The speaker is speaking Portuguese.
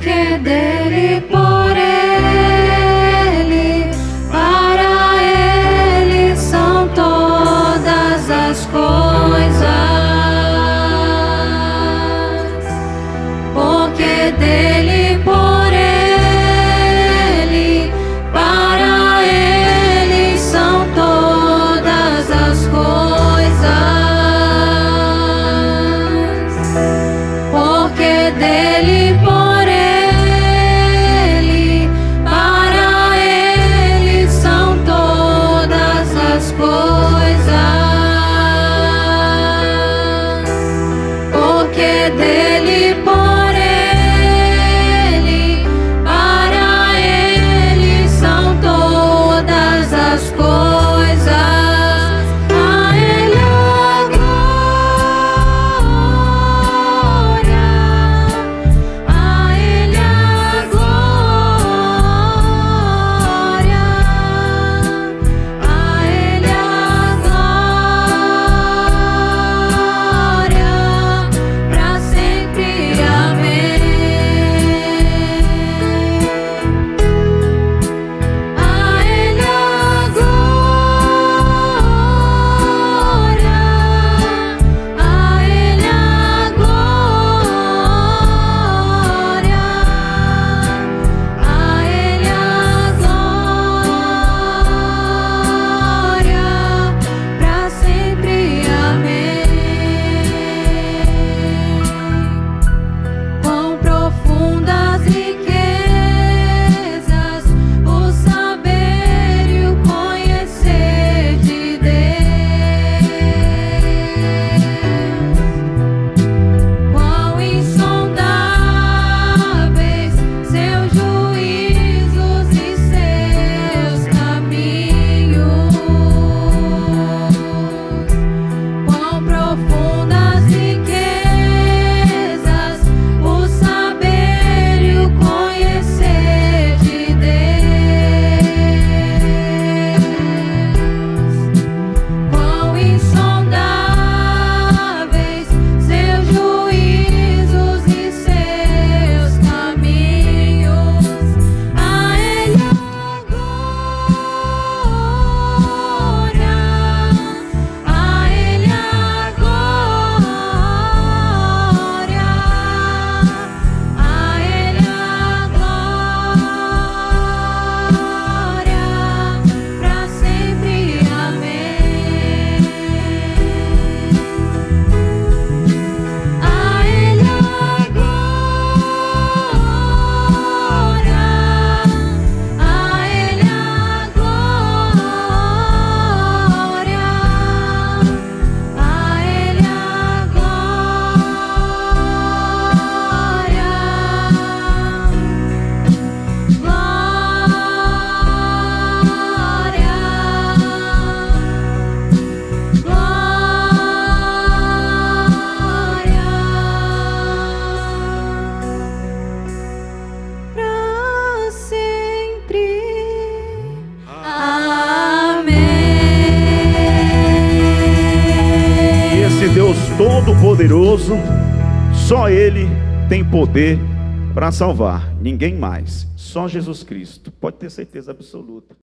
Que dele pode. Todo-Poderoso, só Ele tem poder para salvar, ninguém mais, só Jesus Cristo, pode ter certeza absoluta.